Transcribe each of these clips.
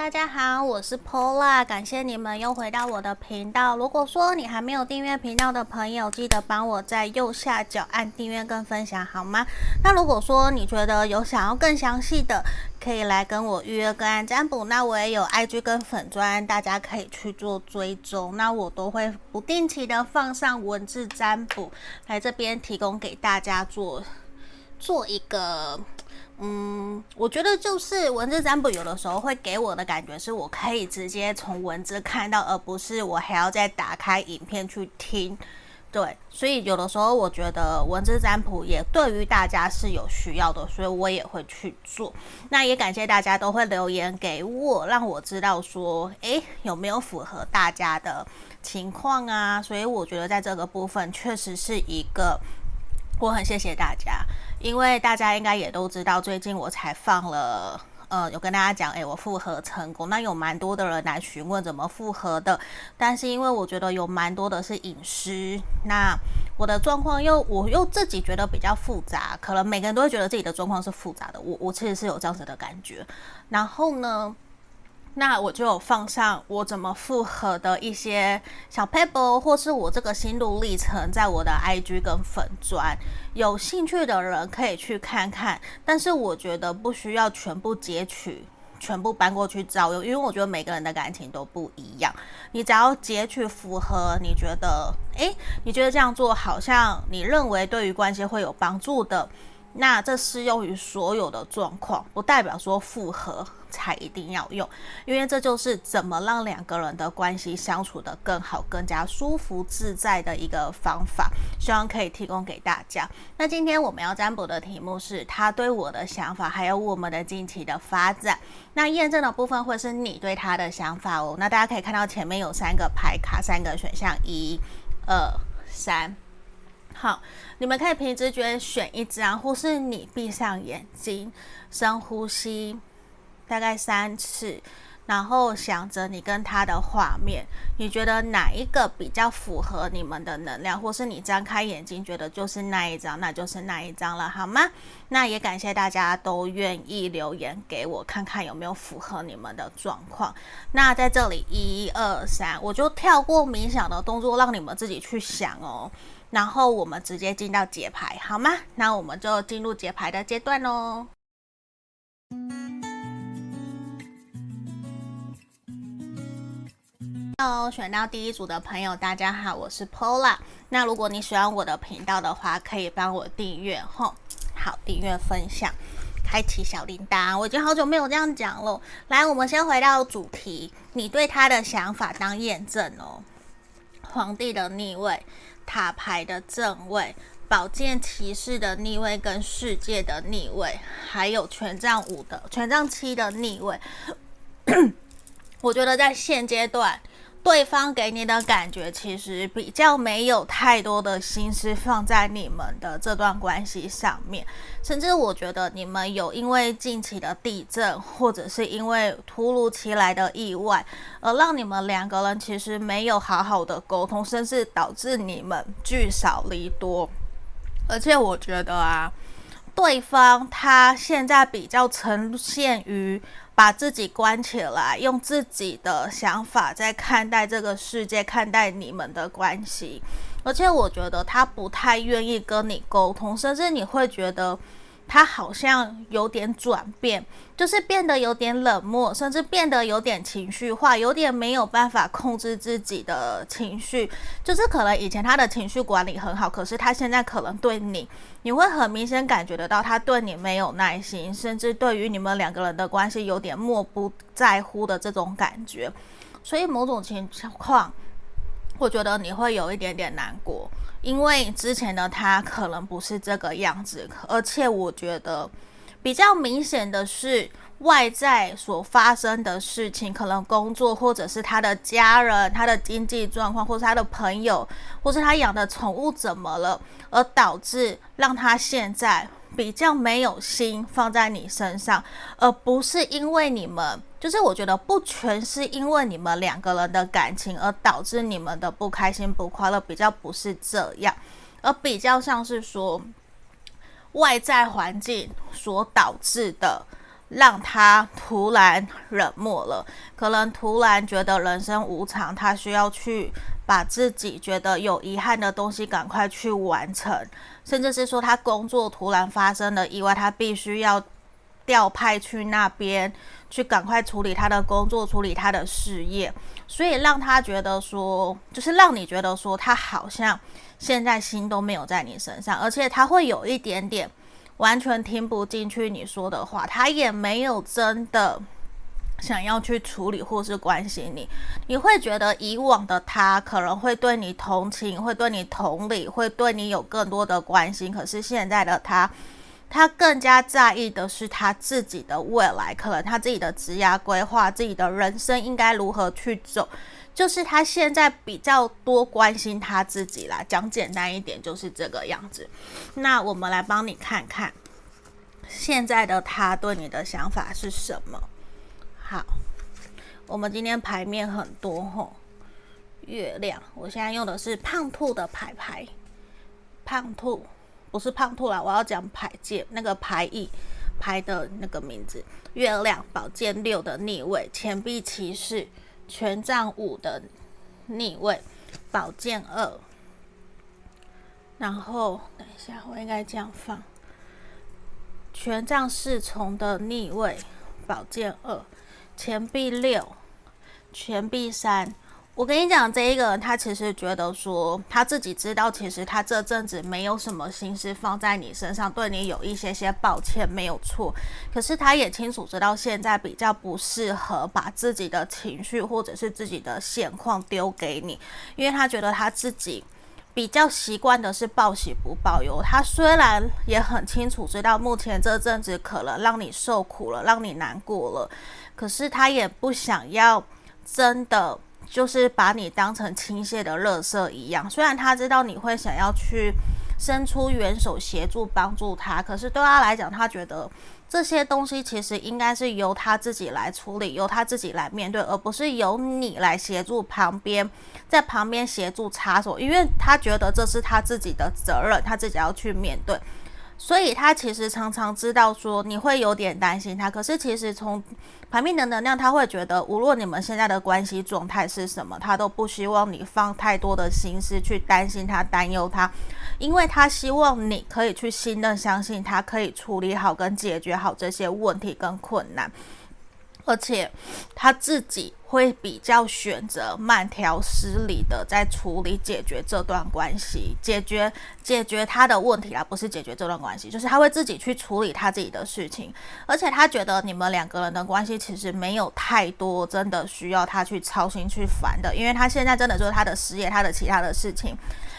大家好，我是 Pola，感谢你们又回到我的频道。如果说你还没有订阅频道的朋友，记得帮我在右下角按订阅跟分享，好吗？那如果说你觉得有想要更详细的，可以来跟我预约个案占卜。那我也有 IG 跟粉专，大家可以去做追踪。那我都会不定期的放上文字占卜，来这边提供给大家做做一个。嗯，我觉得就是文字占卜有的时候会给我的感觉是我可以直接从文字看到，而不是我还要再打开影片去听。对，所以有的时候我觉得文字占卜也对于大家是有需要的，所以我也会去做。那也感谢大家都会留言给我，让我知道说，诶，有没有符合大家的情况啊？所以我觉得在这个部分确实是一个。我很谢谢大家，因为大家应该也都知道，最近我才放了，呃，有跟大家讲，诶，我复合成功。那有蛮多的人来询问怎么复合的，但是因为我觉得有蛮多的是隐私，那我的状况又我又自己觉得比较复杂，可能每个人都会觉得自己的状况是复杂的，我我其实是有这样子的感觉。然后呢，那我就有放上我怎么复合的一些小 paper，，或是我这个心路历程，在我的 IG 跟粉专，有兴趣的人可以去看看。但是我觉得不需要全部截取，全部搬过去照用，因为我觉得每个人的感情都不一样。你只要截取符合，你觉得，诶，你觉得这样做好像你认为对于关系会有帮助的。那这适用于所有的状况，不代表说复合才一定要用，因为这就是怎么让两个人的关系相处得更好、更加舒服自在的一个方法，希望可以提供给大家。那今天我们要占卜的题目是他对我的想法，还有我们的近期的发展。那验证的部分会是你对他的想法哦。那大家可以看到前面有三个牌卡，三个选项，一、二、三。好，你们可以凭直觉选一张，或是你闭上眼睛，深呼吸，大概三次，然后想着你跟他的画面，你觉得哪一个比较符合你们的能量，或是你张开眼睛觉得就是那一张，那就是那一张了，好吗？那也感谢大家都愿意留言给我，看看有没有符合你们的状况。那在这里，一二三，我就跳过冥想的动作，让你们自己去想哦。然后我们直接进到解牌，好吗？那我们就进入解牌的阶段喽。Hello，选到第一组的朋友，大家好，我是 Paula。那如果你喜欢我的频道的话，可以帮我订阅吼，好，订阅分享，开启小铃铛。我已经好久没有这样讲了。来，我们先回到主题，你对他的想法当验证哦。皇帝的逆位。塔牌的正位，宝剑骑士的逆位，跟世界的逆位，还有权杖五的权杖七的逆位。我觉得在现阶段。对方给你的感觉其实比较没有太多的心思放在你们的这段关系上面，甚至我觉得你们有因为近期的地震，或者是因为突如其来的意外，而让你们两个人其实没有好好的沟通，甚至导致你们聚少离多。而且我觉得啊，对方他现在比较呈现于。把自己关起来，用自己的想法在看待这个世界，看待你们的关系。而且我觉得他不太愿意跟你沟通，甚至你会觉得。他好像有点转变，就是变得有点冷漠，甚至变得有点情绪化，有点没有办法控制自己的情绪。就是可能以前他的情绪管理很好，可是他现在可能对你，你会很明显感觉得到他对你没有耐心，甚至对于你们两个人的关系有点漠不在乎的这种感觉。所以某种情况，我觉得你会有一点点难过。因为之前的他可能不是这个样子，而且我觉得比较明显的是外在所发生的事情，可能工作或者是他的家人、他的经济状况，或是他的朋友，或是他养的宠物怎么了，而导致让他现在。比较没有心放在你身上，而不是因为你们，就是我觉得不全是因为你们两个人的感情而导致你们的不开心不快乐，比较不是这样，而比较像是说外在环境所导致的让他突然冷漠了，可能突然觉得人生无常，他需要去把自己觉得有遗憾的东西赶快去完成，甚至是说他工作突然发生了意外，他必须要调派去那边去赶快处理他的工作，处理他的事业，所以让他觉得说，就是让你觉得说他好像现在心都没有在你身上，而且他会有一点点。完全听不进去你说的话，他也没有真的想要去处理或是关心你。你会觉得以往的他可能会对你同情，会对你同理，会对你有更多的关心。可是现在的他，他更加在意的是他自己的未来，可能他自己的职业规划，自己的人生应该如何去走。就是他现在比较多关心他自己啦，讲简单一点就是这个样子。那我们来帮你看看，现在的他对你的想法是什么？好，我们今天牌面很多吼，月亮，我现在用的是胖兔的牌牌，胖兔不是胖兔啦，我要讲牌界那个牌意牌的那个名字，月亮宝剑六的逆位，钱币骑士。权杖五的逆位，宝剑二，然后等一下，我应该这样放。权杖侍从的逆位，宝剑二，钱币六，钱币三。我跟你讲，这一个人他其实觉得说，他自己知道，其实他这阵子没有什么心思放在你身上，对你有一些些抱歉，没有错。可是他也清楚知道，现在比较不适合把自己的情绪或者是自己的现况丢给你，因为他觉得他自己比较习惯的是报喜不报忧。他虽然也很清楚知道，目前这阵子可能让你受苦了，让你难过了，可是他也不想要真的。就是把你当成倾泻的垃圾一样，虽然他知道你会想要去伸出援手协助帮助他，可是对他来讲，他觉得这些东西其实应该是由他自己来处理，由他自己来面对，而不是由你来协助旁边，在旁边协助插手，因为他觉得这是他自己的责任，他自己要去面对。所以他其实常常知道说你会有点担心他，可是其实从牌面的能量，他会觉得无论你们现在的关系状态是什么，他都不希望你放太多的心思去担心他、担忧他，因为他希望你可以去信任、相信他，可以处理好跟解决好这些问题跟困难。而且他自己会比较选择慢条斯理的在处理解决这段关系，解决解决他的问题而不是解决这段关系，就是他会自己去处理他自己的事情。而且他觉得你们两个人的关系其实没有太多真的需要他去操心去烦的，因为他现在真的就是他的事业，他的其他的事情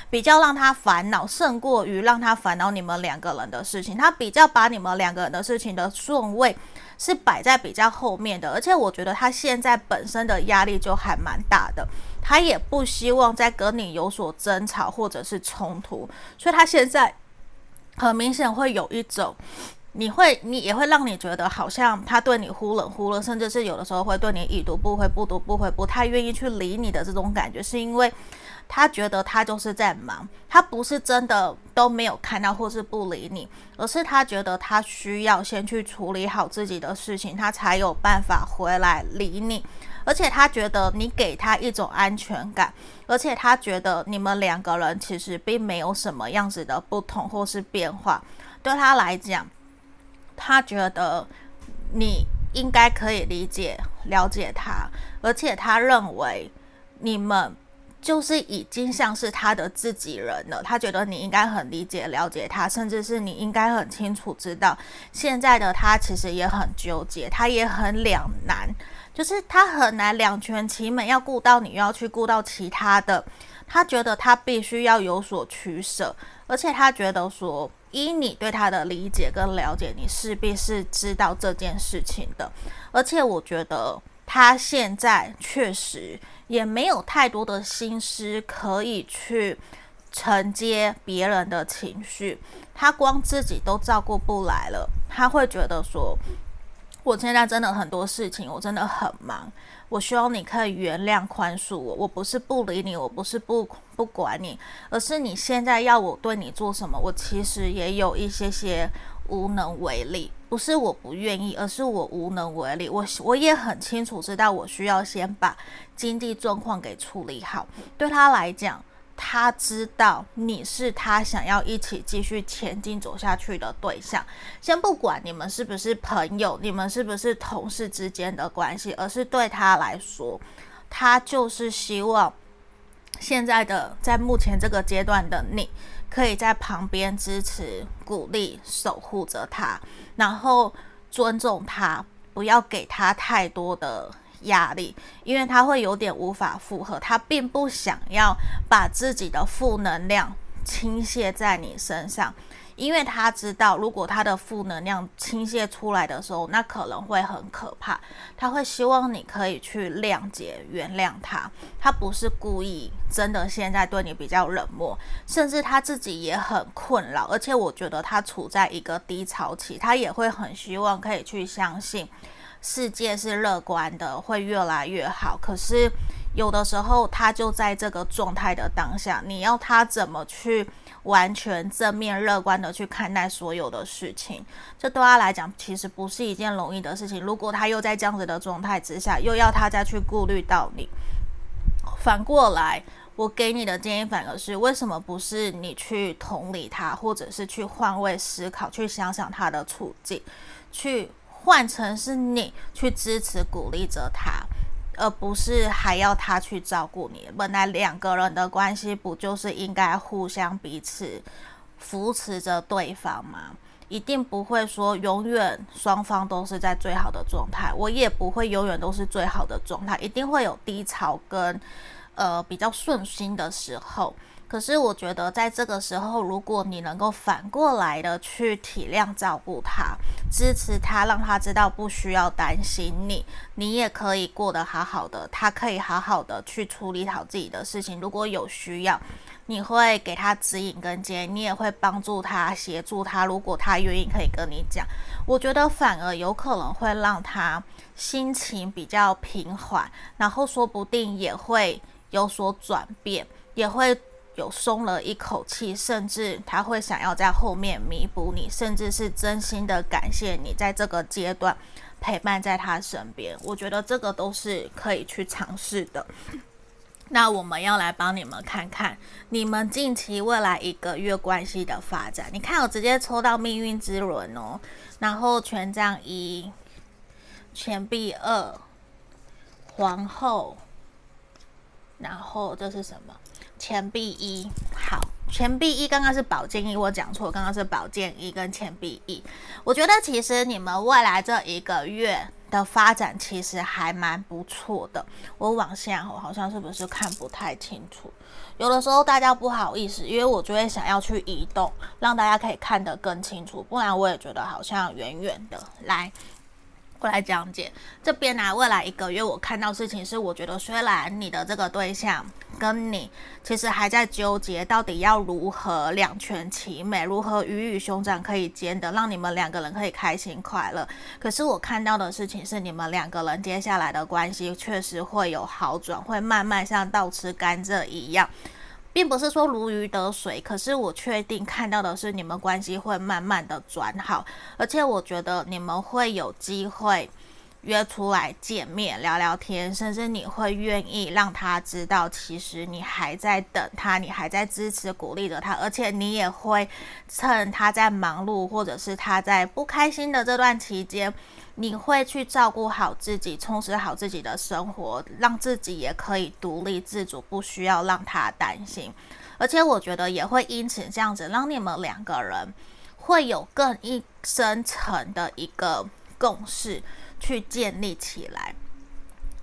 比较让他烦恼，胜过于让他烦恼你们两个人的事情。他比较把你们两个人的事情的顺位。是摆在比较后面的，而且我觉得他现在本身的压力就还蛮大的，他也不希望再跟你有所争吵或者是冲突，所以他现在很明显会有一种，你会你也会让你觉得好像他对你忽冷忽热，甚至是有的时候会对你已读不回、不读不回，不太愿意去理你的这种感觉，是因为。他觉得他就是在忙，他不是真的都没有看到或是不理你，而是他觉得他需要先去处理好自己的事情，他才有办法回来理你。而且他觉得你给他一种安全感，而且他觉得你们两个人其实并没有什么样子的不同或是变化。对他来讲，他觉得你应该可以理解、了解他，而且他认为你们。就是已经像是他的自己人了，他觉得你应该很理解、了解他，甚至是你应该很清楚知道，现在的他其实也很纠结，他也很两难，就是他很难两全其美，要顾到你，又要去顾到其他的，他觉得他必须要有所取舍，而且他觉得说，依你对他的理解跟了解，你势必是知道这件事情的，而且我觉得他现在确实。也没有太多的心思可以去承接别人的情绪，他光自己都照顾不来了，他会觉得说，我现在真的很多事情，我真的很忙，我希望你可以原谅宽恕我，我不是不理你，我不是不不管你，而是你现在要我对你做什么，我其实也有一些些无能为力。不是我不愿意，而是我无能为力。我我也很清楚知道，我需要先把经济状况给处理好。对他来讲，他知道你是他想要一起继续前进走下去的对象。先不管你们是不是朋友，你们是不是同事之间的关系，而是对他来说，他就是希望。现在的在目前这个阶段的你，可以在旁边支持、鼓励、守护着他，然后尊重他，不要给他太多的压力，因为他会有点无法负荷。他并不想要把自己的负能量倾泻在你身上。因为他知道，如果他的负能量倾泻出来的时候，那可能会很可怕。他会希望你可以去谅解、原谅他。他不是故意，真的现在对你比较冷漠，甚至他自己也很困扰。而且我觉得他处在一个低潮期，他也会很希望可以去相信世界是乐观的，会越来越好。可是有的时候，他就在这个状态的当下，你要他怎么去？完全正面乐观的去看待所有的事情，这对他来讲其实不是一件容易的事情。如果他又在这样子的状态之下，又要他再去顾虑到你，反过来，我给你的建议反而是：为什么不是你去同理他，或者是去换位思考，去想想他的处境，去换成是你去支持鼓励着他？而不是还要他去照顾你。本来两个人的关系不就是应该互相彼此扶持着对方吗？一定不会说永远双方都是在最好的状态，我也不会永远都是最好的状态，一定会有低潮跟呃比较顺心的时候。可是我觉得，在这个时候，如果你能够反过来的去体谅、照顾他、支持他，让他知道不需要担心你，你也可以过得好好的，他可以好好的去处理好自己的事情。如果有需要，你会给他指引跟建议，你也会帮助他、协助他。如果他愿意，可以跟你讲。我觉得反而有可能会让他心情比较平缓，然后说不定也会有所转变，也会。有松了一口气，甚至他会想要在后面弥补你，甚至是真心的感谢你在这个阶段陪伴在他身边。我觉得这个都是可以去尝试的。那我们要来帮你们看看你们近期未来一个月关系的发展。你看，我直接抽到命运之轮哦，然后权杖一、钱币二、皇后，然后这是什么？钱币一，好，钱币一刚刚是宝剑一，我讲错，刚刚是宝剑一跟钱币一。我觉得其实你们未来这一个月的发展其实还蛮不错的。我往下，我好像是不是看不太清楚？有的时候大家不好意思，因为我就会想要去移动，让大家可以看得更清楚，不然我也觉得好像远远的。来。过来讲解这边呢、啊，未来一个月我看到事情是，我觉得虽然你的这个对象跟你其实还在纠结，到底要如何两全其美，如何鱼与熊掌可以兼得，让你们两个人可以开心快乐。可是我看到的事情是，你们两个人接下来的关系确实会有好转，会慢慢像倒吃甘蔗一样。并不是说如鱼得水，可是我确定看到的是你们关系会慢慢的转好，而且我觉得你们会有机会约出来见面聊聊天，甚至你会愿意让他知道，其实你还在等他，你还在支持鼓励着他，而且你也会趁他在忙碌或者是他在不开心的这段期间。你会去照顾好自己，充实好自己的生活，让自己也可以独立自主，不需要让他担心。而且我觉得也会因此这样子，让你们两个人会有更一深层的一个共识去建立起来。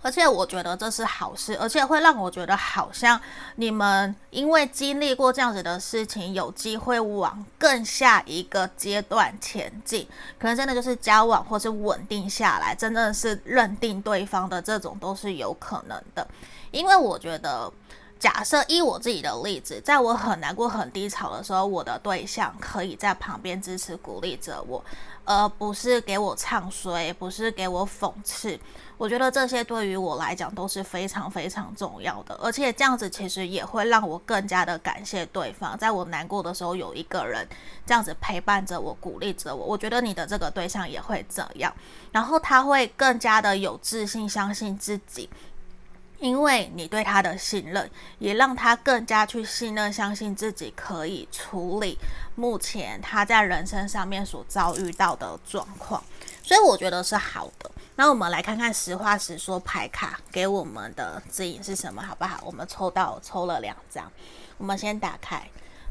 而且我觉得这是好事，而且会让我觉得好像你们因为经历过这样子的事情，有机会往更下一个阶段前进，可能真的就是交往或是稳定下来，真的是认定对方的这种都是有可能的。因为我觉得假设依我自己的例子，在我很难过、很低潮的时候，我的对象可以在旁边支持、鼓励着我，而不是给我唱衰，不是给我讽刺。我觉得这些对于我来讲都是非常非常重要的，而且这样子其实也会让我更加的感谢对方，在我难过的时候有一个人这样子陪伴着我、鼓励着我。我觉得你的这个对象也会这样，然后他会更加的有自信，相信自己。因为你对他的信任，也让他更加去信任、相信自己可以处理目前他在人生上面所遭遇到的状况，所以我觉得是好的。那我们来看看实话实说牌卡给我们的指引是什么，好不好？我们抽到抽了两张，我们先打开。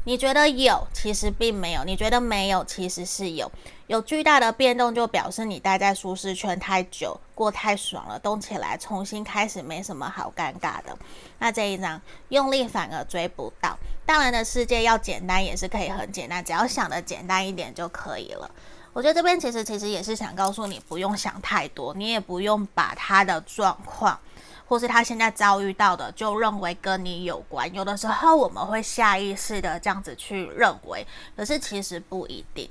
你觉得有，其实并没有；你觉得没有，其实是有。有巨大的变动，就表示你待在舒适圈太久，过太爽了，动起来，重新开始，没什么好尴尬的。那这一张，用力反而追不到。大人的世界要简单，也是可以很简单，只要想得简单一点就可以了。我觉得这边其实其实也是想告诉你，不用想太多，你也不用把他的状况。或是他现在遭遇到的，就认为跟你有关。有的时候我们会下意识的这样子去认为，可是其实不一定，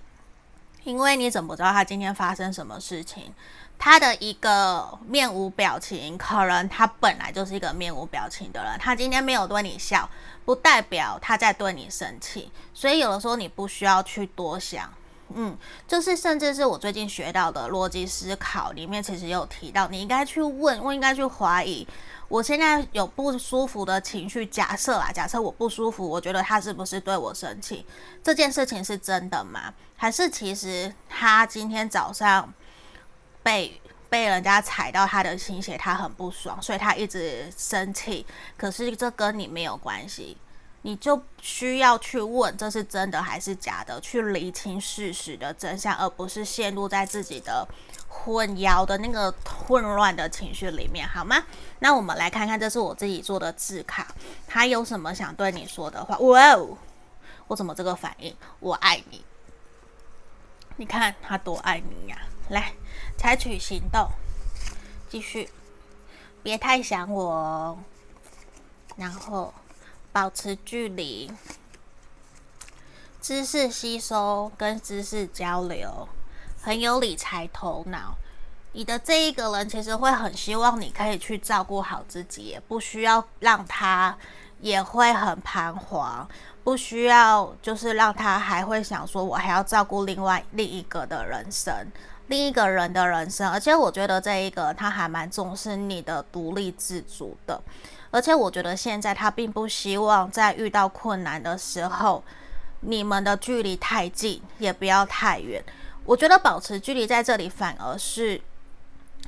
因为你怎么知道他今天发生什么事情？他的一个面无表情，可能他本来就是一个面无表情的人。他今天没有对你笑，不代表他在对你生气。所以有的时候你不需要去多想。嗯，就是甚至是我最近学到的逻辑思考里面，其实有提到，你应该去问，我应该去怀疑，我现在有不舒服的情绪，假设啊，假设我不舒服，我觉得他是不是对我生气？这件事情是真的吗？还是其实他今天早上被被人家踩到他的心血，他很不爽，所以他一直生气？可是这跟你没有关系。你就需要去问这是真的还是假的，去厘清事实的真相，而不是陷入在自己的混淆的那个混乱的情绪里面，好吗？那我们来看看，这是我自己做的字卡，他有什么想对你说的话？哇哦，我怎么这个反应？我爱你，你看他多爱你呀！来，采取行动，继续，别太想我，然后。保持距离，知识吸收跟知识交流，很有理财头脑。你的这一个人其实会很希望你可以去照顾好自己，也不需要让他也会很彷徨，不需要就是让他还会想说，我还要照顾另外另一个的人生，另一个人的人生。而且我觉得这一个他还蛮重视你的独立自主的。而且我觉得现在他并不希望在遇到困难的时候，你们的距离太近，也不要太远。我觉得保持距离在这里，反而是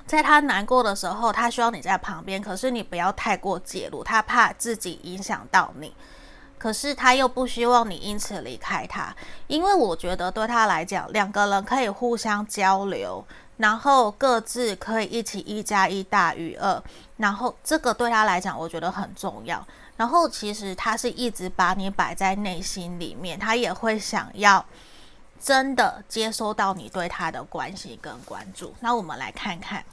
在他难过的时候，他需要你在旁边，可是你不要太过介入，他怕自己影响到你。可是他又不希望你因此离开他，因为我觉得对他来讲，两个人可以互相交流。然后各自可以一起一加一大于二，然后这个对他来讲，我觉得很重要。然后其实他是一直把你摆在内心里面，他也会想要真的接收到你对他的关心跟关注。那我们来看看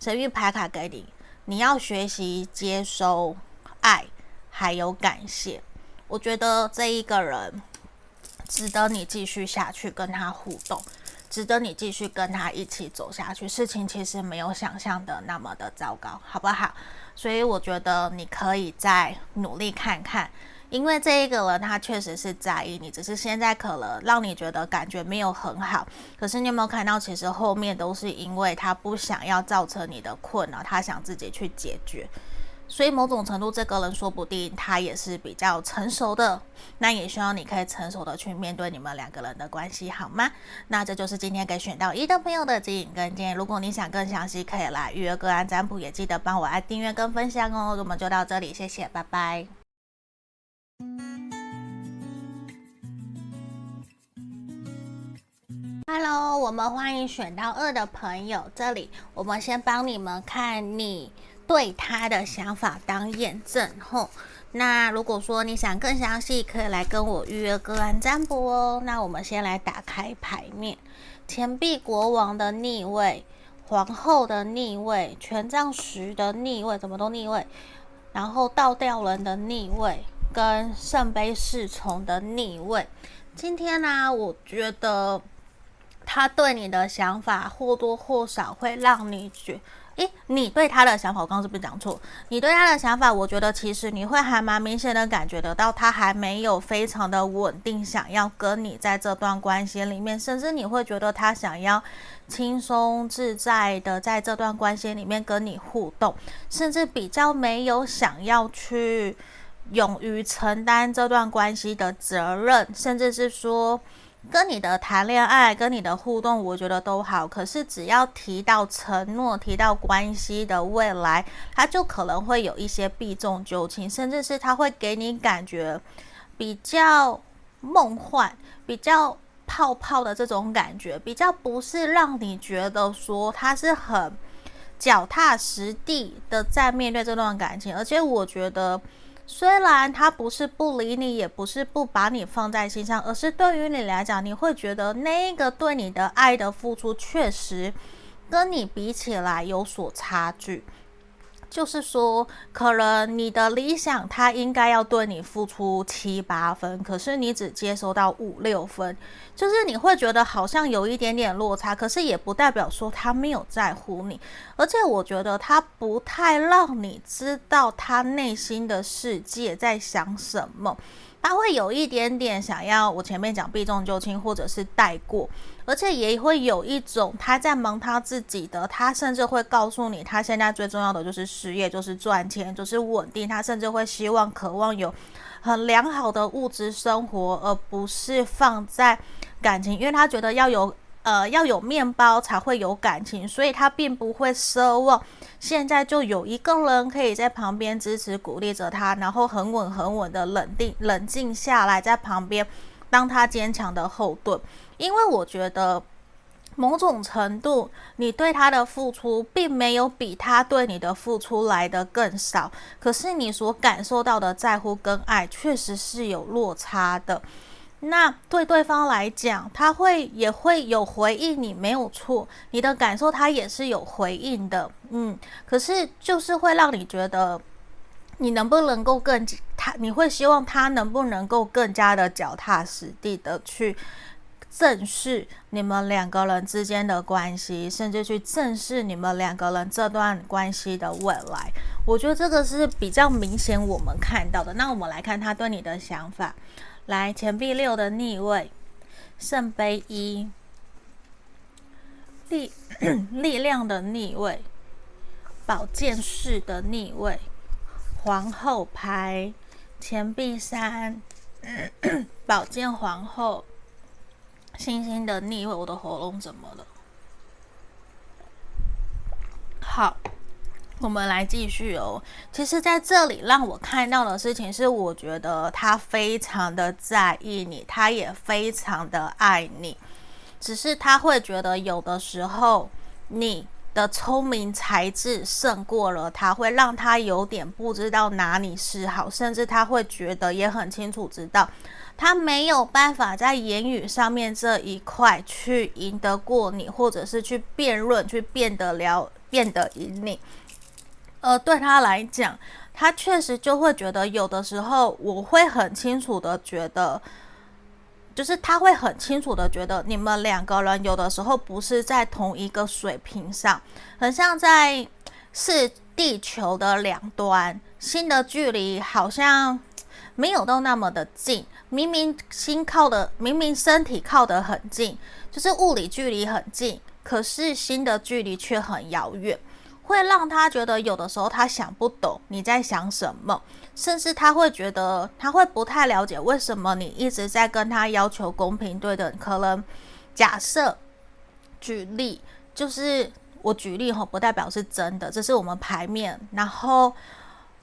神谕牌卡给你，你要学习接收爱，还有感谢。我觉得这一个人值得你继续下去跟他互动。值得你继续跟他一起走下去，事情其实没有想象的那么的糟糕，好不好？所以我觉得你可以再努力看看，因为这一个人他确实是在意你，只是现在可能让你觉得感觉没有很好。可是你有没有看到，其实后面都是因为他不想要造成你的困扰，他想自己去解决。所以某种程度，这个人说不定他也是比较成熟的，那也希望你可以成熟的去面对你们两个人的关系，好吗？那这就是今天给选到一的朋友的指引跟建议。如果你想更详细，可以来预约个案占卜，也记得帮我按订阅跟分享哦。我们就到这里，谢谢，拜拜。Hello，我们欢迎选到二的朋友，这里我们先帮你们看你。对他的想法当验证后，那如果说你想更详细，可以来跟我预约个案占卜哦。那我们先来打开牌面，钱币国王的逆位，皇后的逆位，权杖十的逆位，怎么都逆位，然后倒吊人的逆位跟圣杯侍从的逆位。今天呢、我觉得他对你的想法或多或少会让你觉。诶，你对他的想法，我刚刚是不是讲错？你对他的想法，我觉得其实你会还蛮明显的感觉得到，他还没有非常的稳定，想要跟你在这段关系里面，甚至你会觉得他想要轻松自在的在这段关系里面跟你互动，甚至比较没有想要去勇于承担这段关系的责任，甚至是说。跟你的谈恋爱，跟你的互动，我觉得都好。可是只要提到承诺，提到关系的未来，他就可能会有一些避重就轻，甚至是他会给你感觉比较梦幻、比较泡泡的这种感觉，比较不是让你觉得说他是很脚踏实地的在面对这段感情。而且我觉得。虽然他不是不理你，也不是不把你放在心上，而是对于你来讲，你会觉得那个对你的爱的付出，确实跟你比起来有所差距。就是说，可能你的理想他应该要对你付出七八分，可是你只接收到五六分，就是你会觉得好像有一点点落差，可是也不代表说他没有在乎你，而且我觉得他不太让你知道他内心的世界在想什么。他会有一点点想要，我前面讲避重就轻，或者是带过，而且也会有一种他在忙他自己的，他甚至会告诉你，他现在最重要的就是事业，就是赚钱，就是稳定。他甚至会希望、渴望有很良好的物质生活，而不是放在感情，因为他觉得要有。呃，要有面包才会有感情，所以他并不会奢望现在就有一个人可以在旁边支持鼓励着他，然后很稳很稳的冷定冷静下来，在旁边当他坚强的后盾。因为我觉得某种程度，你对他的付出并没有比他对你的付出来得更少，可是你所感受到的在乎跟爱确实是有落差的。那对对方来讲，他会也会有回应你，没有错，你的感受他也是有回应的，嗯，可是就是会让你觉得，你能不能够更他，你会希望他能不能够更加的脚踏实地的去正视你们两个人之间的关系，甚至去正视你们两个人这段关系的未来。我觉得这个是比较明显我们看到的。那我们来看他对你的想法。来，钱币六的逆位，圣杯一，力力量的逆位，宝剑四的逆位，皇后牌，钱币三，宝剑皇后，星星的逆位。我的喉咙怎么了？好。我们来继续哦。其实，在这里让我看到的事情是，我觉得他非常的在意你，他也非常的爱你。只是他会觉得有的时候你的聪明才智胜过了他，会让他有点不知道哪里是好，甚至他会觉得也很清楚知道他没有办法在言语上面这一块去赢得过你，或者是去辩论，去变得了，变得赢你。呃，对他来讲，他确实就会觉得有的时候，我会很清楚的觉得，就是他会很清楚的觉得，你们两个人有的时候不是在同一个水平上，很像在是地球的两端，心的距离好像没有到那么的近，明明心靠的，明明身体靠得很近，就是物理距离很近，可是心的距离却很遥远。会让他觉得有的时候他想不懂你在想什么，甚至他会觉得他会不太了解为什么你一直在跟他要求公平对等。可能假设举例，就是我举例吼，不代表是真的，这是我们牌面。然后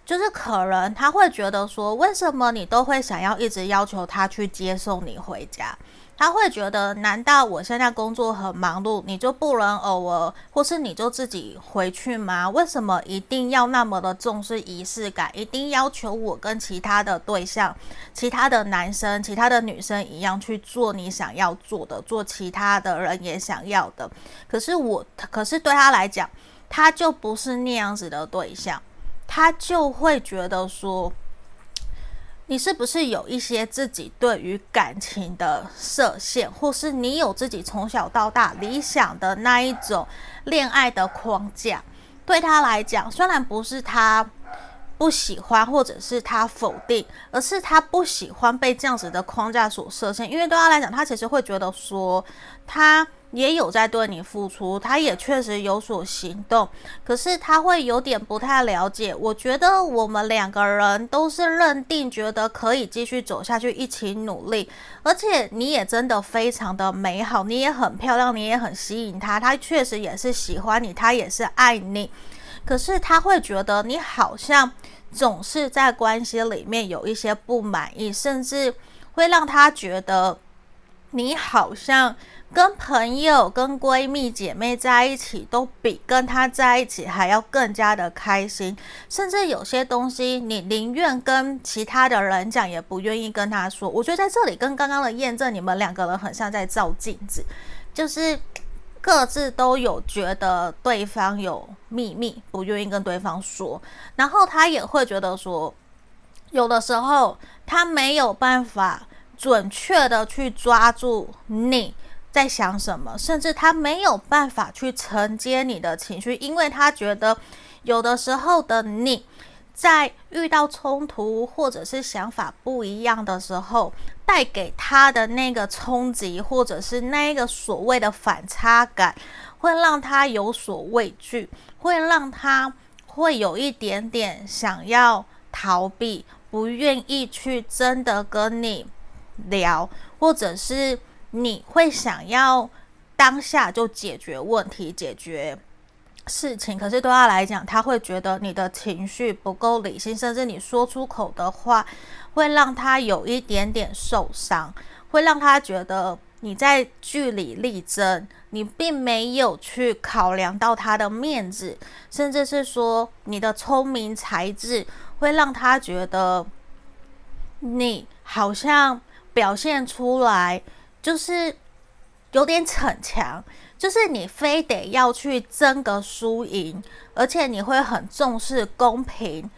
就是可能他会觉得说，为什么你都会想要一直要求他去接送你回家？他会觉得，难道我现在工作很忙碌，你就不能偶尔，或是你就自己回去吗？为什么一定要那么的重视仪式感，一定要求我跟其他的对象、其他的男生、其他的女生一样去做你想要做的，做其他的人也想要的？可是我，可是对他来讲，他就不是那样子的对象。他就会觉得说，你是不是有一些自己对于感情的设限，或是你有自己从小到大理想的那一种恋爱的框架？对他来讲，虽然不是他不喜欢，或者是他否定，而是他不喜欢被这样子的框架所设限。因为对他来讲，他其实会觉得说，他。也有在对你付出，他也确实有所行动，可是他会有点不太了解。我觉得我们两个人都是认定，觉得可以继续走下去，一起努力。而且你也真的非常的美好，你也很漂亮，你也很吸引他，他确实也是喜欢你，他也是爱你。可是他会觉得你好像总是在关系里面有一些不满意，甚至会让他觉得你好像。跟朋友、跟闺蜜、姐妹在一起，都比跟他在一起还要更加的开心。甚至有些东西，你宁愿跟其他的人讲，也不愿意跟他说。我觉得在这里跟刚刚的验证，你们两个人很像在照镜子，就是各自都有觉得对方有秘密，不愿意跟对方说。然后他也会觉得说，有的时候他没有办法准确的去抓住你。在想什么，甚至他没有办法去承接你的情绪，因为他觉得有的时候的你在遇到冲突或者是想法不一样的时候，带给他的那个冲击，或者是那个所谓的反差感，会让他有所畏惧，会让他会有一点点想要逃避，不愿意去真的跟你聊，或者是。你会想要当下就解决问题、解决事情，可是对他来讲，他会觉得你的情绪不够理性，甚至你说出口的话会让他有一点点受伤，会让他觉得你在据理力争，你并没有去考量到他的面子，甚至是说你的聪明才智会让他觉得你好像表现出来。就是有点逞强，就是你非得要去争个输赢，而且你会很重视公平、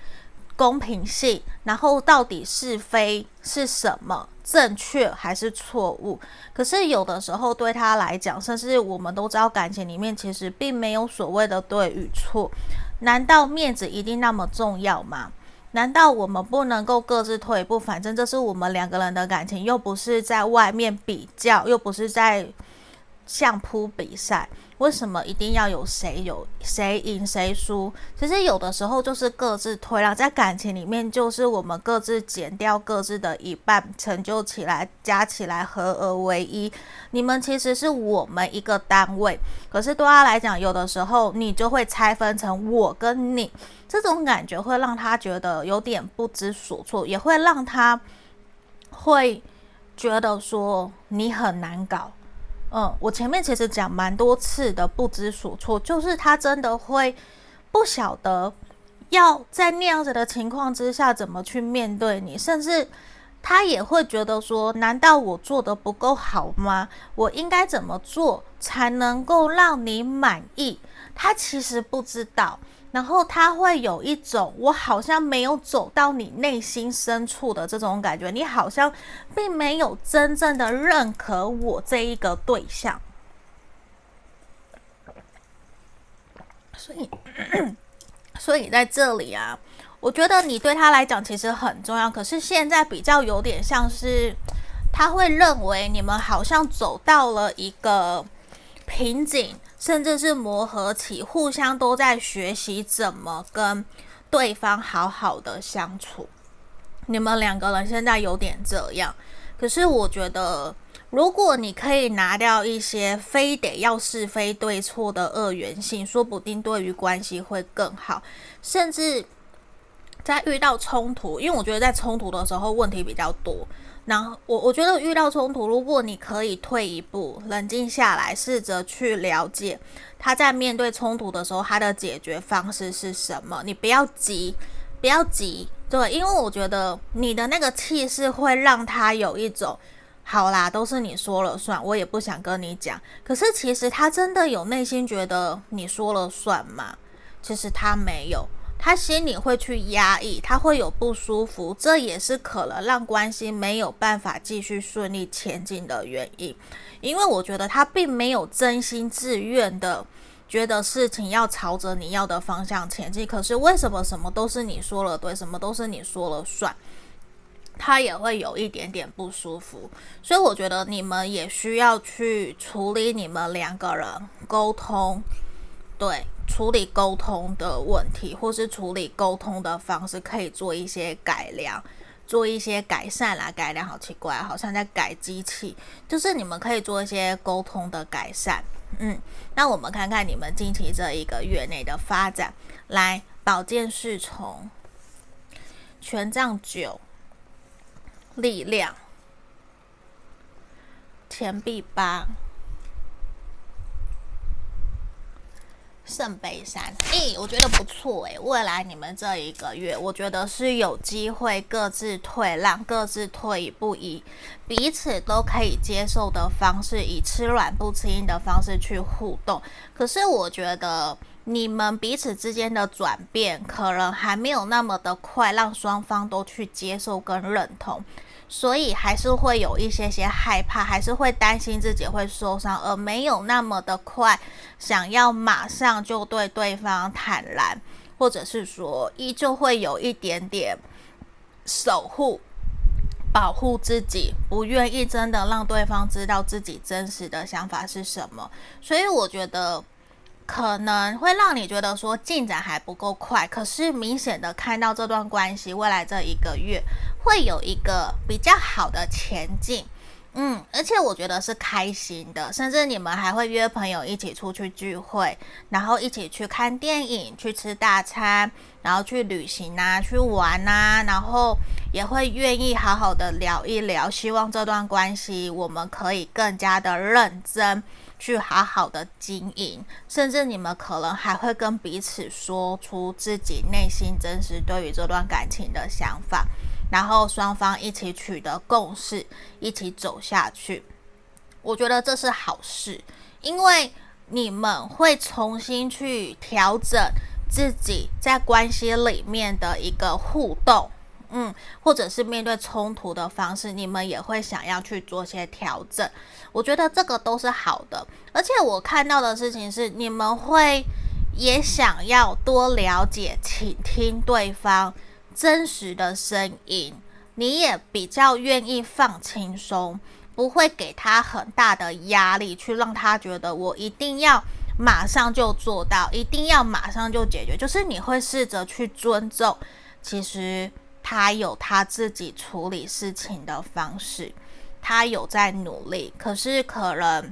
公平性，然后到底是非是什么，正确还是错误？可是有的时候对他来讲，甚至我们都知道，感情里面其实并没有所谓的对与错，难道面子一定那么重要吗？难道我们不能够各自退一步？反正这是我们两个人的感情，又不是在外面比较，又不是在相扑比赛。为什么一定要有谁有谁赢谁输？其实有的时候就是各自推让，在感情里面就是我们各自减掉各自的一半，成就起来加起来合而为一。你们其实是我们一个单位，可是对他来讲，有的时候你就会拆分成我跟你，这种感觉会让他觉得有点不知所措，也会让他会觉得说你很难搞。嗯，我前面其实讲蛮多次的不知所措，就是他真的会不晓得要在那样子的情况之下怎么去面对你，甚至他也会觉得说，难道我做的不够好吗？我应该怎么做才能够让你满意？他其实不知道。然后他会有一种我好像没有走到你内心深处的这种感觉，你好像并没有真正的认可我这一个对象，所以，所以在这里啊，我觉得你对他来讲其实很重要，可是现在比较有点像是他会认为你们好像走到了一个瓶颈。甚至是磨合期，互相都在学习怎么跟对方好好的相处。你们两个人现在有点这样，可是我觉得，如果你可以拿掉一些非得要是非对错的二元性，说不定对于关系会更好。甚至在遇到冲突，因为我觉得在冲突的时候问题比较多。然后我我觉得遇到冲突，如果你可以退一步，冷静下来，试着去了解他在面对冲突的时候，他的解决方式是什么。你不要急，不要急，对，因为我觉得你的那个气势会让他有一种，好啦，都是你说了算，我也不想跟你讲。可是其实他真的有内心觉得你说了算吗？其实他没有。他心里会去压抑，他会有不舒服，这也是可能让关系没有办法继续顺利前进的原因。因为我觉得他并没有真心自愿的觉得事情要朝着你要的方向前进，可是为什么什么都是你说了对，什么都是你说了算？他也会有一点点不舒服，所以我觉得你们也需要去处理你们两个人沟通，对，处理沟通的问题，或是处理沟通的方式，可以做一些改良，做一些改善啦。改良好奇怪，好像在改机器，就是你们可以做一些沟通的改善。嗯，那我们看看你们近期这一个月内的发展。来，宝剑侍从，权杖九。力量，钱币八，圣杯三。诶，我觉得不错诶。未来你们这一个月，我觉得是有机会各自退让，各自退一步，以彼此都可以接受的方式，以吃软不吃硬的方式去互动。可是我觉得。你们彼此之间的转变可能还没有那么的快，让双方都去接受跟认同，所以还是会有一些些害怕，还是会担心自己会受伤，而没有那么的快想要马上就对对方坦然，或者是说依旧会有一点点守护、保护自己，不愿意真的让对方知道自己真实的想法是什么，所以我觉得。可能会让你觉得说进展还不够快，可是明显的看到这段关系未来这一个月会有一个比较好的前进，嗯，而且我觉得是开心的，甚至你们还会约朋友一起出去聚会，然后一起去看电影、去吃大餐，然后去旅行啊、去玩啊，然后也会愿意好好的聊一聊，希望这段关系我们可以更加的认真。去好好的经营，甚至你们可能还会跟彼此说出自己内心真实对于这段感情的想法，然后双方一起取得共识，一起走下去。我觉得这是好事，因为你们会重新去调整自己在关系里面的一个互动。嗯，或者是面对冲突的方式，你们也会想要去做些调整。我觉得这个都是好的，而且我看到的事情是，你们会也想要多了解、倾听对方真实的声音，你也比较愿意放轻松，不会给他很大的压力，去让他觉得我一定要马上就做到，一定要马上就解决。就是你会试着去尊重，其实。他有他自己处理事情的方式，他有在努力，可是可能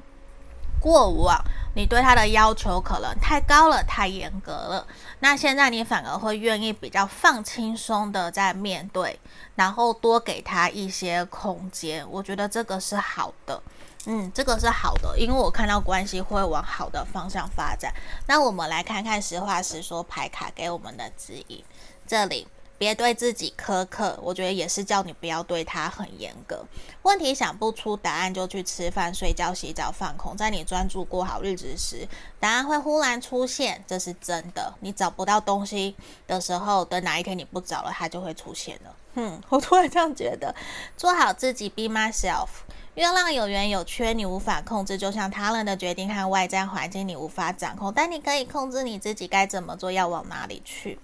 过往你对他的要求可能太高了，太严格了。那现在你反而会愿意比较放轻松的在面对，然后多给他一些空间。我觉得这个是好的，嗯，这个是好的，因为我看到关系会往好的方向发展。那我们来看看实话实说牌卡给我们的指引，这里。别对自己苛刻，我觉得也是叫你不要对他很严格。问题想不出答案，就去吃饭、睡觉、洗澡、放空。在你专注过好日子时，答案会忽然出现，这是真的。你找不到东西的时候，等哪一天你不找了，它就会出现了。哼，我突然这样觉得，做好自己，be myself。月亮有圆有缺，你无法控制，就像他人的决定和外在环境，你无法掌控，但你可以控制你自己该怎么做，要往哪里去。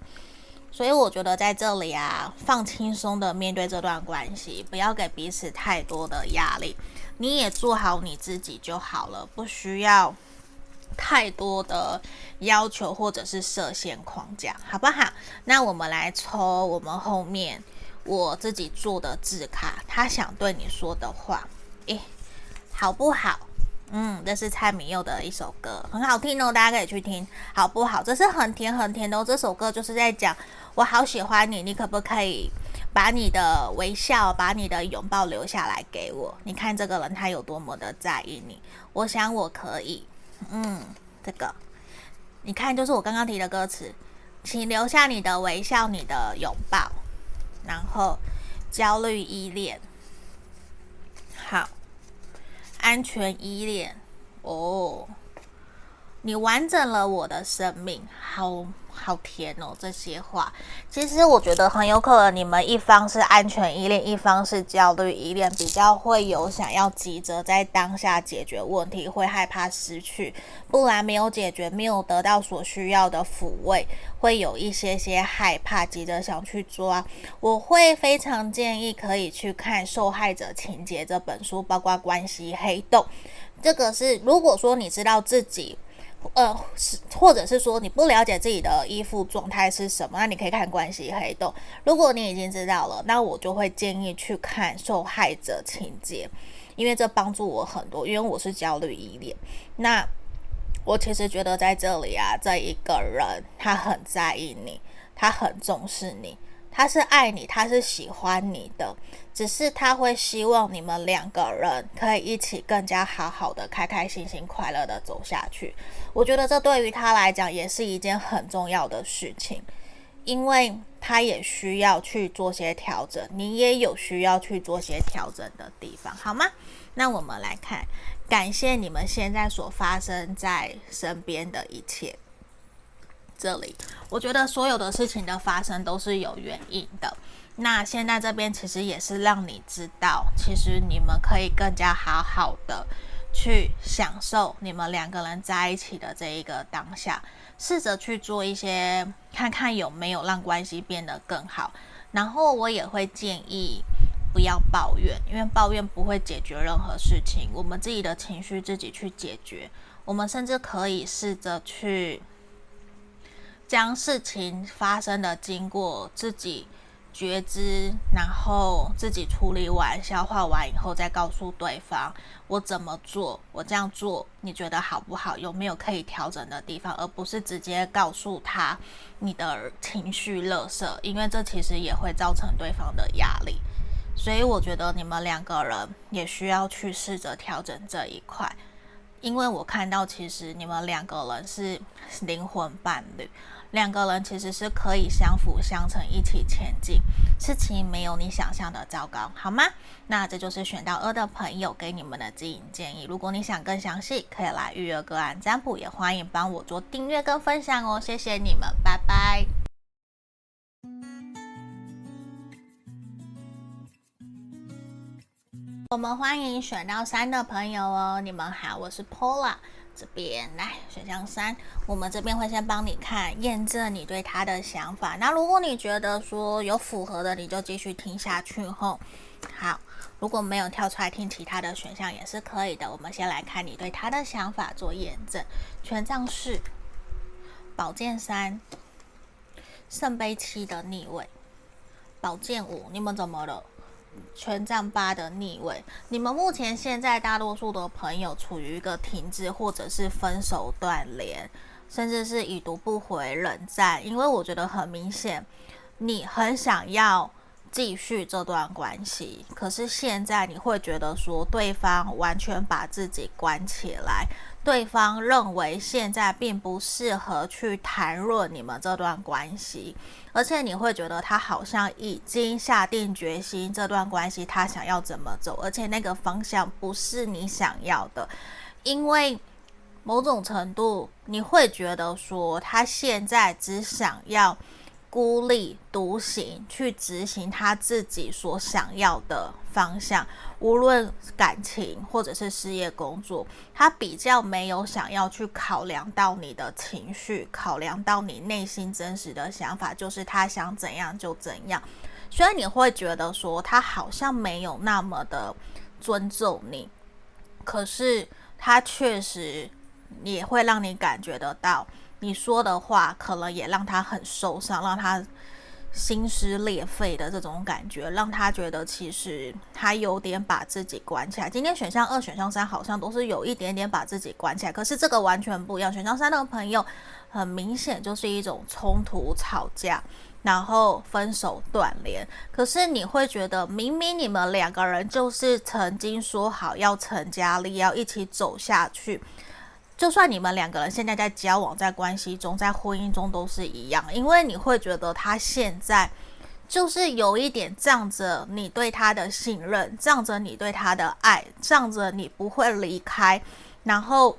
所以我觉得在这里啊，放轻松的面对这段关系，不要给彼此太多的压力。你也做好你自己就好了，不需要太多的要求或者是设限框架，好不好？那我们来抽我们后面我自己做的字卡，他想对你说的话，诶，好不好？嗯，这是蔡旻佑的一首歌，很好听哦，大家可以去听，好不好？这是很甜很甜的哦，这首歌就是在讲我好喜欢你，你可不可以把你的微笑、把你的拥抱留下来给我？你看这个人他有多么的在意你，我想我可以。嗯，这个你看就是我刚刚提的歌词，请留下你的微笑、你的拥抱，然后焦虑依恋，好。安全依恋，哦，你完整了我的生命，好好甜哦！这些话，其实我觉得很有可能你们一方是安全依恋，一方是焦虑依恋，比较会有想要急着在当下解决问题，会害怕失去，不然没有解决，没有得到所需要的抚慰，会有一些些害怕，急着想去抓。我会非常建议可以去看《受害者情节》这本书，包括关系黑洞。这个是如果说你知道自己。呃，是，或者是说你不了解自己的依附状态是什么，那你可以看关系黑洞。如果你已经知道了，那我就会建议去看受害者情节，因为这帮助我很多，因为我是焦虑依恋。那我其实觉得在这里啊，这一个人他很在意你，他很重视你。他是爱你，他是喜欢你的，只是他会希望你们两个人可以一起更加好好的、开开心心、快乐的走下去。我觉得这对于他来讲也是一件很重要的事情，因为他也需要去做些调整，你也有需要去做些调整的地方，好吗？那我们来看，感谢你们现在所发生在身边的一切。这里，我觉得所有的事情的发生都是有原因的。那现在这边其实也是让你知道，其实你们可以更加好好的去享受你们两个人在一起的这一个当下，试着去做一些，看看有没有让关系变得更好。然后我也会建议不要抱怨，因为抱怨不会解决任何事情。我们自己的情绪自己去解决，我们甚至可以试着去。将事情发生的经过自己觉知，然后自己处理完、消化完以后，再告诉对方我怎么做，我这样做你觉得好不好？有没有可以调整的地方？而不是直接告诉他你的情绪垃圾，因为这其实也会造成对方的压力。所以我觉得你们两个人也需要去试着调整这一块，因为我看到其实你们两个人是灵魂伴侣。两个人其实是可以相辅相成，一起前进。事情没有你想象的糟糕，好吗？那这就是选到二的朋友给你们的指引建议。如果你想更详细，可以来预约个案占卜，也欢迎帮我做订阅跟分享哦。谢谢你们，拜拜。我们欢迎选到三的朋友哦，你们好，我是 Paula。这边来选项三，我们这边会先帮你看验证你对他的想法。那如果你觉得说有符合的，你就继续听下去吼。好，如果没有跳出来听其他的选项也是可以的。我们先来看你对他的想法做验证。权杖四、宝剑三、圣杯七的逆位、宝剑五，你们怎么了？权杖八的逆位，你们目前现在大多数的朋友处于一个停滞，或者是分手断联，甚至是已读不回、冷战。因为我觉得很明显，你很想要继续这段关系，可是现在你会觉得说，对方完全把自己关起来。对方认为现在并不适合去谈论你们这段关系，而且你会觉得他好像已经下定决心，这段关系他想要怎么走，而且那个方向不是你想要的，因为某种程度你会觉得说他现在只想要。孤立独行去执行他自己所想要的方向，无论感情或者是事业工作，他比较没有想要去考量到你的情绪，考量到你内心真实的想法，就是他想怎样就怎样。所以你会觉得说他好像没有那么的尊重你，可是他确实也会让你感觉得到。你说的话可能也让他很受伤，让他心撕裂肺的这种感觉，让他觉得其实他有点把自己关起来。今天选项二、选项三好像都是有一点点把自己关起来，可是这个完全不一样。选项三的朋友很明显就是一种冲突、吵架，然后分手、断联。可是你会觉得，明明你们两个人就是曾经说好要成家立业，要一起走下去。就算你们两个人现在在交往、在关系中、在婚姻中都是一样，因为你会觉得他现在就是有一点仗着你对他的信任，仗着你对他的爱，仗着你不会离开，然后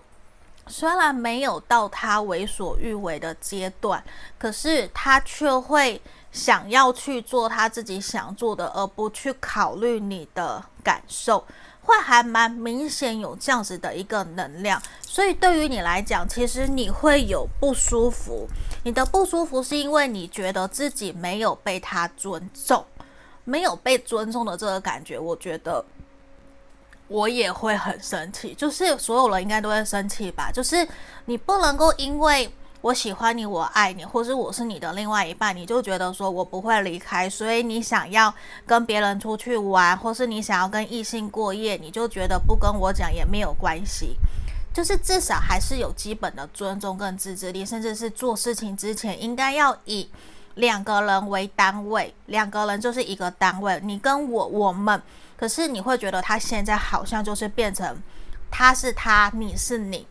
虽然没有到他为所欲为的阶段，可是他却会想要去做他自己想做的，而不去考虑你的感受，会还蛮明显有这样子的一个能量。所以对于你来讲，其实你会有不舒服。你的不舒服是因为你觉得自己没有被他尊重，没有被尊重的这个感觉，我觉得。我也会很生气，就是所有人应该都会生气吧。就是你不能够因为我喜欢你，我爱你，或是我是你的另外一半，你就觉得说我不会离开，所以你想要跟别人出去玩，或是你想要跟异性过夜，你就觉得不跟我讲也没有关系。就是至少还是有基本的尊重跟自制力，甚至是做事情之前应该要以两个人为单位，两个人就是一个单位，你跟我，我们。可是你会觉得他现在好像就是变成他是他，你是你，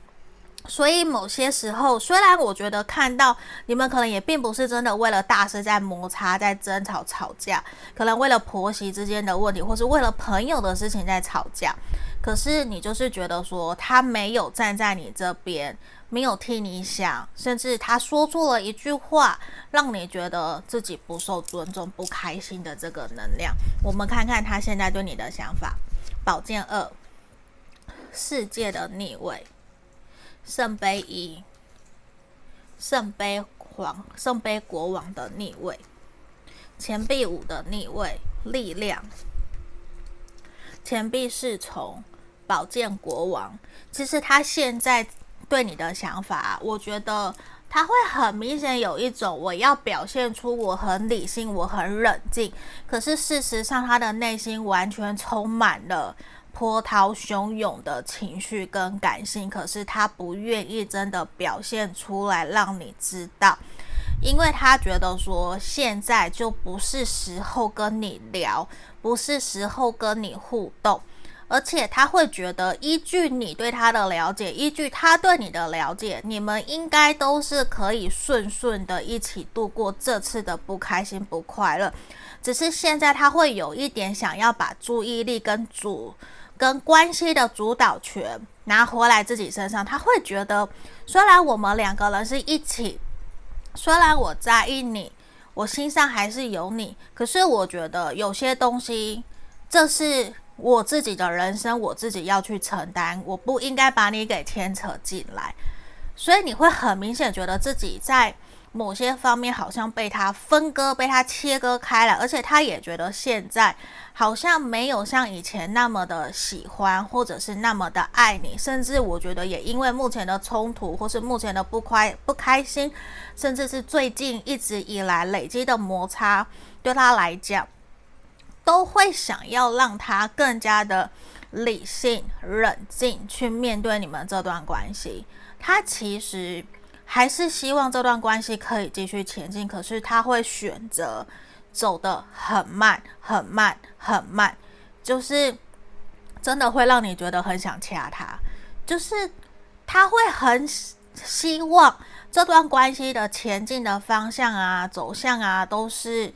所以某些时候，虽然我觉得看到你们可能也并不是真的为了大事在摩擦、在争吵、吵架，可能为了婆媳之间的问题，或是为了朋友的事情在吵架，可是你就是觉得说他没有站在你这边。没有替你想，甚至他说错了一句话，让你觉得自己不受尊重、不开心的这个能量。我们看看他现在对你的想法。宝剑二，世界的逆位，圣杯一，圣杯皇，圣杯国王的逆位，钱币五的逆位，力量，钱币侍从，宝剑国王。其实他现在。对你的想法，我觉得他会很明显有一种我要表现出我很理性，我很冷静。可是事实上，他的内心完全充满了波涛汹涌的情绪跟感性。可是他不愿意真的表现出来，让你知道，因为他觉得说现在就不是时候跟你聊，不是时候跟你互动。而且他会觉得，依据你对他的了解，依据他对你的了解，你们应该都是可以顺顺的一起度过这次的不开心、不快乐。只是现在他会有一点想要把注意力跟主跟关系的主导权拿回来自己身上。他会觉得，虽然我们两个人是一起，虽然我在意你，我心上还是有你，可是我觉得有些东西，这是。我自己的人生，我自己要去承担，我不应该把你给牵扯进来，所以你会很明显觉得自己在某些方面好像被他分割、被他切割开来，而且他也觉得现在好像没有像以前那么的喜欢，或者是那么的爱你，甚至我觉得也因为目前的冲突，或是目前的不快不开心，甚至是最近一直以来累积的摩擦，对他来讲。都会想要让他更加的理性、冷静去面对你们这段关系。他其实还是希望这段关系可以继续前进，可是他会选择走得很慢、很慢、很慢，就是真的会让你觉得很想掐他。就是他会很希望这段关系的前进的方向啊、走向啊，都是。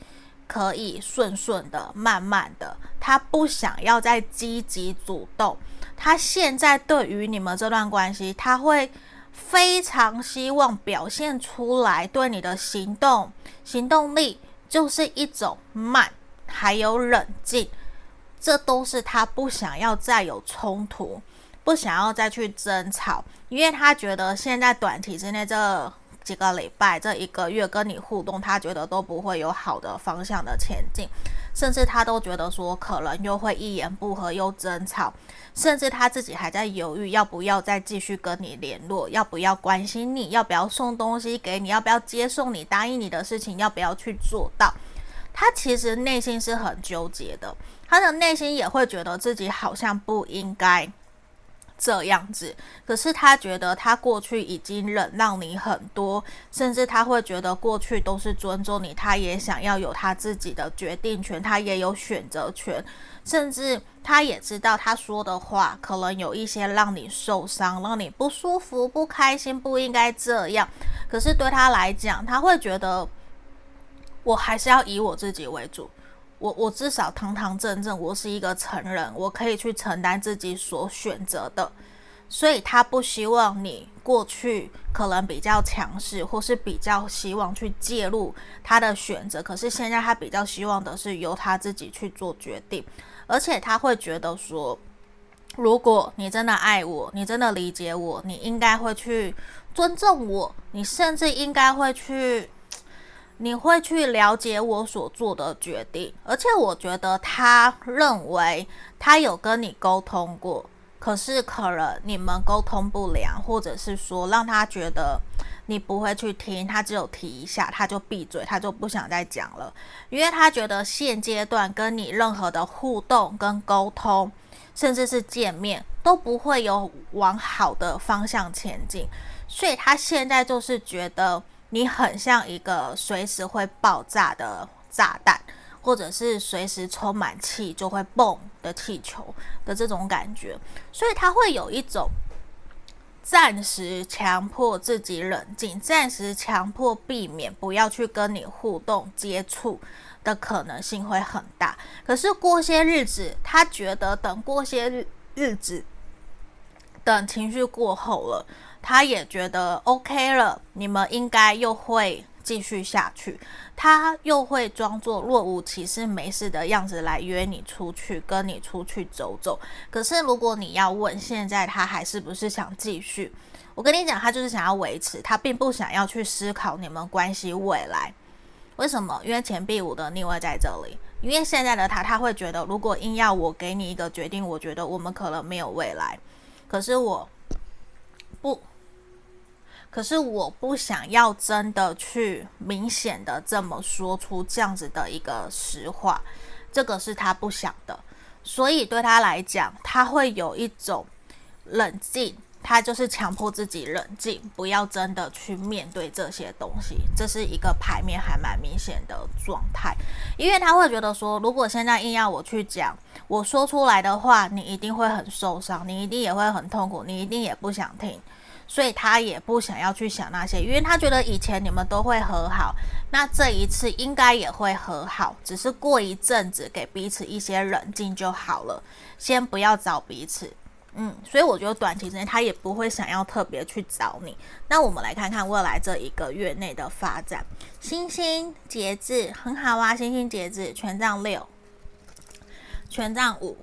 可以顺顺的、慢慢的，他不想要再积极主动。他现在对于你们这段关系，他会非常希望表现出来对你的行动、行动力就是一种慢，还有冷静。这都是他不想要再有冲突，不想要再去争吵，因为他觉得现在短期之内这。几个礼拜，这一个月跟你互动，他觉得都不会有好的方向的前进，甚至他都觉得说可能又会一言不合又争吵，甚至他自己还在犹豫要不要再继续跟你联络，要不要关心你，要不要送东西给你，要不要接送你，答应你的事情要不要去做到。他其实内心是很纠结的，他的内心也会觉得自己好像不应该。这样子，可是他觉得他过去已经忍让你很多，甚至他会觉得过去都是尊重你，他也想要有他自己的决定权，他也有选择权，甚至他也知道他说的话可能有一些让你受伤，让你不舒服、不开心，不应该这样。可是对他来讲，他会觉得我还是要以我自己为主。我我至少堂堂正正，我是一个成人，我可以去承担自己所选择的，所以他不希望你过去可能比较强势，或是比较希望去介入他的选择。可是现在他比较希望的是由他自己去做决定，而且他会觉得说，如果你真的爱我，你真的理解我，你应该会去尊重我，你甚至应该会去。你会去了解我所做的决定，而且我觉得他认为他有跟你沟通过，可是可能你们沟通不良，或者是说让他觉得你不会去听，他只有提一下他就闭嘴，他就不想再讲了，因为他觉得现阶段跟你任何的互动跟沟通，甚至是见面都不会有往好的方向前进，所以他现在就是觉得。你很像一个随时会爆炸的炸弹，或者是随时充满气就会蹦的气球的这种感觉，所以他会有一种暂时强迫自己冷静，暂时强迫避免不要去跟你互动接触的可能性会很大。可是过些日子，他觉得等过些日日子，等情绪过后了。他也觉得 OK 了，你们应该又会继续下去。他又会装作若无其事、没事的样子来约你出去，跟你出去走走。可是如果你要问现在他还是不是想继续，我跟你讲，他就是想要维持，他并不想要去思考你们关系未来。为什么？因为钱币五的逆位在这里。因为现在的他，他会觉得，如果硬要我给你一个决定，我觉得我们可能没有未来。可是我不。可是我不想要真的去明显的这么说出这样子的一个实话，这个是他不想的，所以对他来讲，他会有一种冷静，他就是强迫自己冷静，不要真的去面对这些东西，这是一个牌面还蛮明显的状态，因为他会觉得说，如果现在硬要我去讲，我说出来的话，你一定会很受伤，你一定也会很痛苦，你一定也不想听。所以他也不想要去想那些，因为他觉得以前你们都会和好，那这一次应该也会和好，只是过一阵子给彼此一些冷静就好了，先不要找彼此。嗯，所以我觉得短期之内他也不会想要特别去找你。那我们来看看未来这一个月内的发展，星星节制很好啊，星星节制权杖六，权杖五。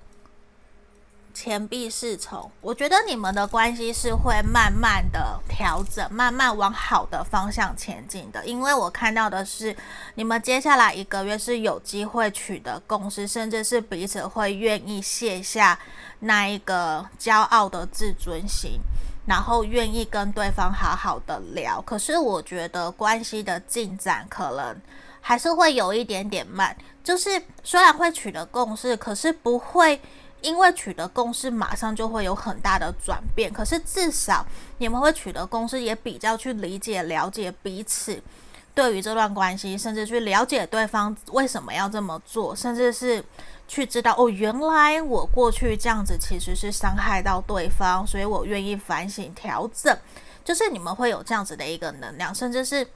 钱币侍从，我觉得你们的关系是会慢慢的调整，慢慢往好的方向前进的。因为我看到的是，你们接下来一个月是有机会取得共识，甚至是彼此会愿意卸下那一个骄傲的自尊心，然后愿意跟对方好好的聊。可是我觉得关系的进展可能还是会有一点点慢，就是虽然会取得共识，可是不会。因为取得共识，马上就会有很大的转变。可是至少你们会取得共识，也比较去理解、了解彼此对于这段关系，甚至去了解对方为什么要这么做，甚至是去知道哦，原来我过去这样子其实是伤害到对方，所以我愿意反省调整。就是你们会有这样子的一个能量，甚至是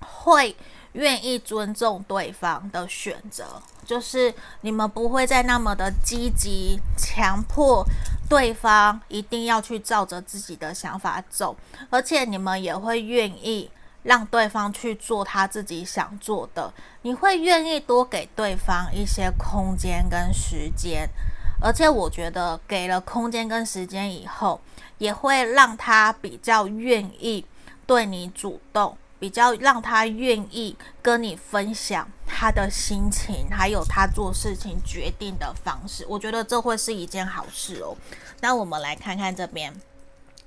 会。愿意尊重对方的选择，就是你们不会再那么的积极，强迫对方一定要去照着自己的想法走，而且你们也会愿意让对方去做他自己想做的。你会愿意多给对方一些空间跟时间，而且我觉得给了空间跟时间以后，也会让他比较愿意对你主动。比较让他愿意跟你分享他的心情，还有他做事情决定的方式，我觉得这会是一件好事哦。那我们来看看这边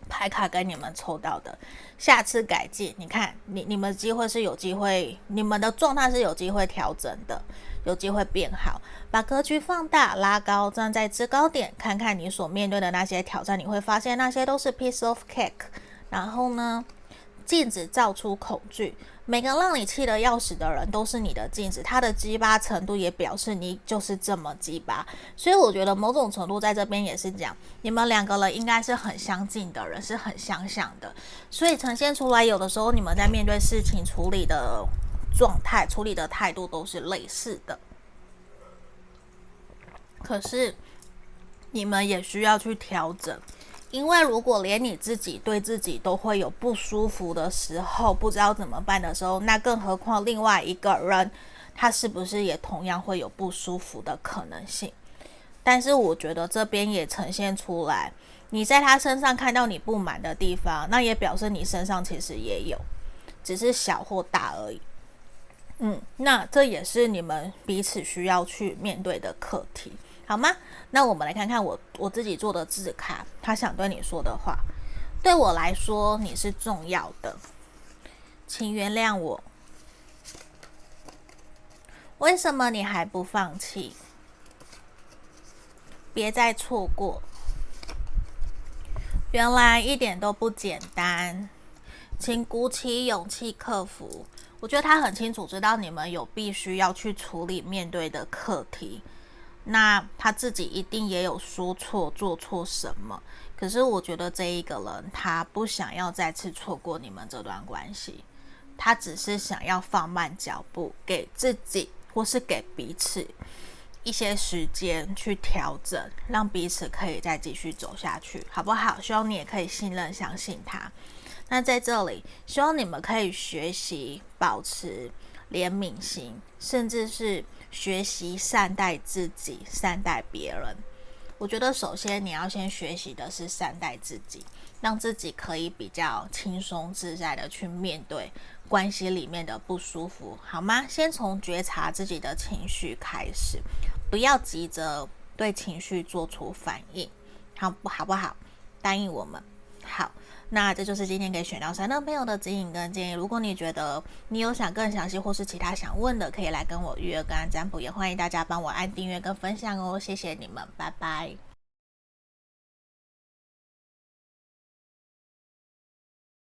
牌卡跟你们抽到的下次改进。你看，你你们机会是有机会，你们的状态是有机会调整的，有机会变好。把格局放大、拉高，站在制高点，看看你所面对的那些挑战，你会发现那些都是 piece of cake。然后呢？镜子照出恐惧，每个让你气得要死的人都是你的镜子，他的鸡巴程度也表示你就是这么鸡巴。所以我觉得某种程度在这边也是讲，你们两个人应该是很相近的人，是很相像的，所以呈现出来有的时候你们在面对事情处理的状态、处理的态度都是类似的。可是你们也需要去调整。因为如果连你自己对自己都会有不舒服的时候，不知道怎么办的时候，那更何况另外一个人，他是不是也同样会有不舒服的可能性？但是我觉得这边也呈现出来，你在他身上看到你不满的地方，那也表示你身上其实也有，只是小或大而已。嗯，那这也是你们彼此需要去面对的课题。好吗？那我们来看看我我自己做的字卡，他想对你说的话。对我来说，你是重要的，请原谅我。为什么你还不放弃？别再错过。原来一点都不简单，请鼓起勇气克服。我觉得他很清楚知道你们有必须要去处理面对的课题。那他自己一定也有说错、做错什么，可是我觉得这一个人他不想要再次错过你们这段关系，他只是想要放慢脚步，给自己或是给彼此一些时间去调整，让彼此可以再继续走下去，好不好？希望你也可以信任、相信他。那在这里，希望你们可以学习保持怜悯心，甚至是。学习善待自己，善待别人。我觉得首先你要先学习的是善待自己，让自己可以比较轻松自在的去面对关系里面的不舒服，好吗？先从觉察自己的情绪开始，不要急着对情绪做出反应，好不好？不好，答应我们。好。那这就是今天给选到三的朋友的指引跟建议。如果你觉得你有想更详细或是其他想问的，可以来跟我预约跟占卜，也欢迎大家帮我按订阅跟分享哦。谢谢你们，拜拜。